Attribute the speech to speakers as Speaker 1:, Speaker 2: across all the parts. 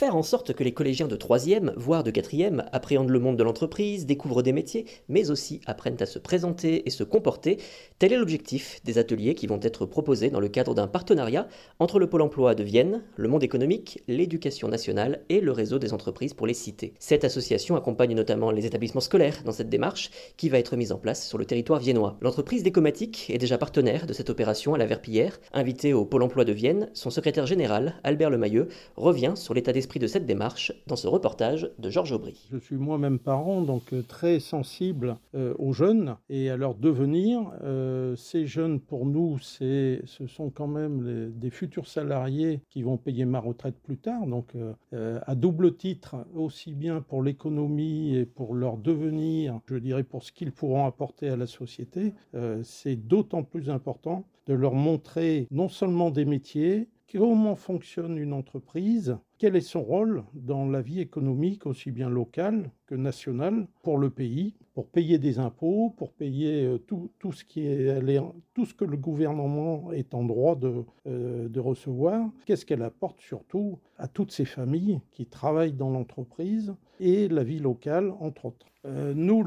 Speaker 1: Faire en sorte que les collégiens de 3e, voire de 4e, appréhendent le monde de l'entreprise, découvrent des métiers, mais aussi apprennent à se présenter et se comporter, tel est l'objectif des ateliers qui vont être proposés dans le cadre d'un partenariat entre le Pôle emploi de Vienne, le monde économique, l'éducation nationale et le réseau des entreprises pour les cités. Cette association accompagne notamment les établissements scolaires dans cette démarche qui va être mise en place sur le territoire viennois. L'entreprise Décomatique est déjà partenaire de cette opération à la Verpillière. Invité au Pôle emploi de Vienne, son secrétaire général, Albert Lemayeux, revient sur l'état d'esprit de cette démarche dans ce reportage de Georges Aubry.
Speaker 2: Je suis moi-même parent, donc euh, très sensible euh, aux jeunes et à leur devenir. Euh, ces jeunes, pour nous, ce sont quand même des futurs salariés qui vont payer ma retraite plus tard. Donc, à double titre, aussi bien pour l'économie et pour leur devenir, je dirais pour ce qu'ils pourront apporter à la société, c'est d'autant plus important de leur montrer non seulement des métiers, comment fonctionne une entreprise, quel est son rôle dans la vie économique aussi bien locale que nationale pour le pays, pour payer des impôts, pour payer euh, tout, ce, que le gouvernement est en droit de, euh, recevoir, qu'est-ce qu'elle apporte surtout à toutes ces familles qui travaillent dans l'entreprise et la vie locale, entre autres? Euh, nous,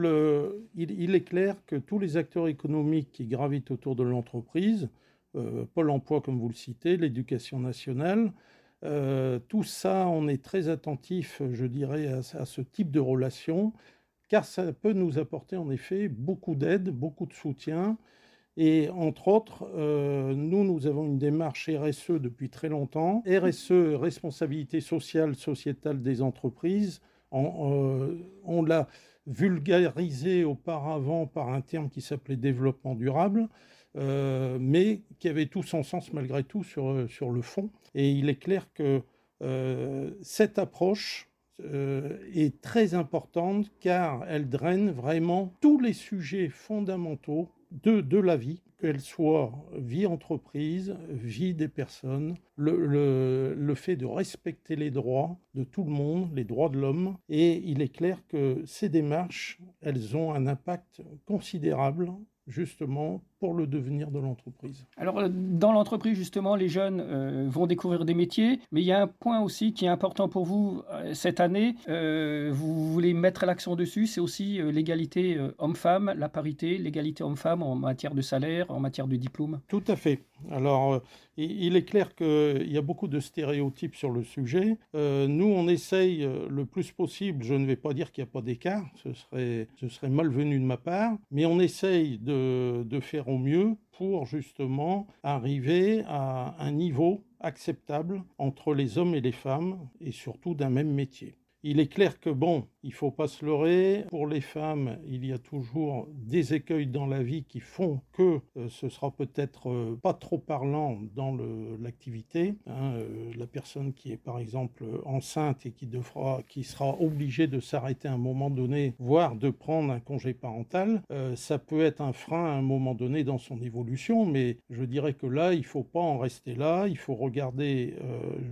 Speaker 2: il, est clair que tous les acteurs économiques qui gravitent autour de l'entreprise, Pôle Emploi comme vous le citez, l'éducation nationale, euh, tout ça, on est très attentif, je dirais, à, ce type de relation, car ça peut nous apporter en effet beaucoup d'aide, beaucoup de soutien. Et entre autres, euh, nous, nous avons une démarche RSE depuis très longtemps. RSE, responsabilité sociale, sociétale des entreprises. Euh, on l'a vulgarisé auparavant par un terme qui s'appelait développement durable. Euh, mais qui avait tout son sens malgré tout sur, euh, sur le fond. Et il est clair que cette approche est très importante car elle draine vraiment tous les sujets fondamentaux de, de la vie, qu'elle soit vie entreprise, vie des personnes, le, le, le, fait de respecter les droits de tout le monde, les droits de l'homme. Et il est clair que ces démarches, elles ont un impact considérable justement pour le devenir de l'entreprise.
Speaker 3: Alors euh, dans l'entreprise justement les jeunes euh, vont découvrir des métiers mais il y a un point aussi qui est important pour vous euh, cette année vous voulez mettre l'accent dessus c'est aussi l'égalité homme-femme la parité l'égalité homme-femme en matière de salaire en matière de diplôme.
Speaker 2: Tout à fait. Alors il est clair qu'il y a beaucoup de stéréotypes sur le sujet. nous on essaye le plus possible je ne vais pas dire qu'il n'y a pas d'écart ce serait, ce serait malvenu de ma part mais on essaye de de, faire au mieux pour justement arriver à un niveau acceptable entre les hommes et les femmes et surtout d'un même métier. Il est clair que, bon, il ne faut pas se leurrer. Pour les femmes, il y a toujours des écueils dans la vie qui font que euh, ce sera peut-être euh, pas trop parlant dans l'activité. Hein, euh, la personne qui est par exemple enceinte et qui, devra, qui sera obligée de s'arrêter à un moment donné, voire de prendre un congé parental, ça peut être un frein à un moment donné dans son évolution. Mais je dirais que là, il ne faut pas en rester là. Il faut regarder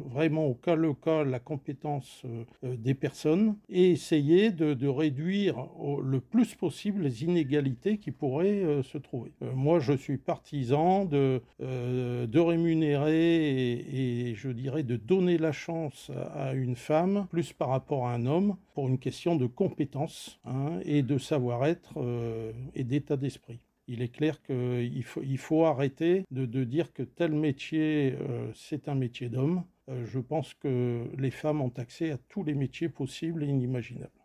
Speaker 2: vraiment au cas le cas la compétence des personnes et essayer de, réduire le plus possible les inégalités qui pourraient euh, se trouver. Euh, moi, je suis partisan de, euh, rémunérer et, je dirais de donner la chance à une femme plus par rapport à un homme pour une question de compétence hein, et de savoir-être et d'état d'esprit. Il est clair qu'il faut, arrêter de, dire que tel métier, c'est un métier d'homme. Euh, je pense que les femmes ont accès à tous les métiers possibles et inimaginables.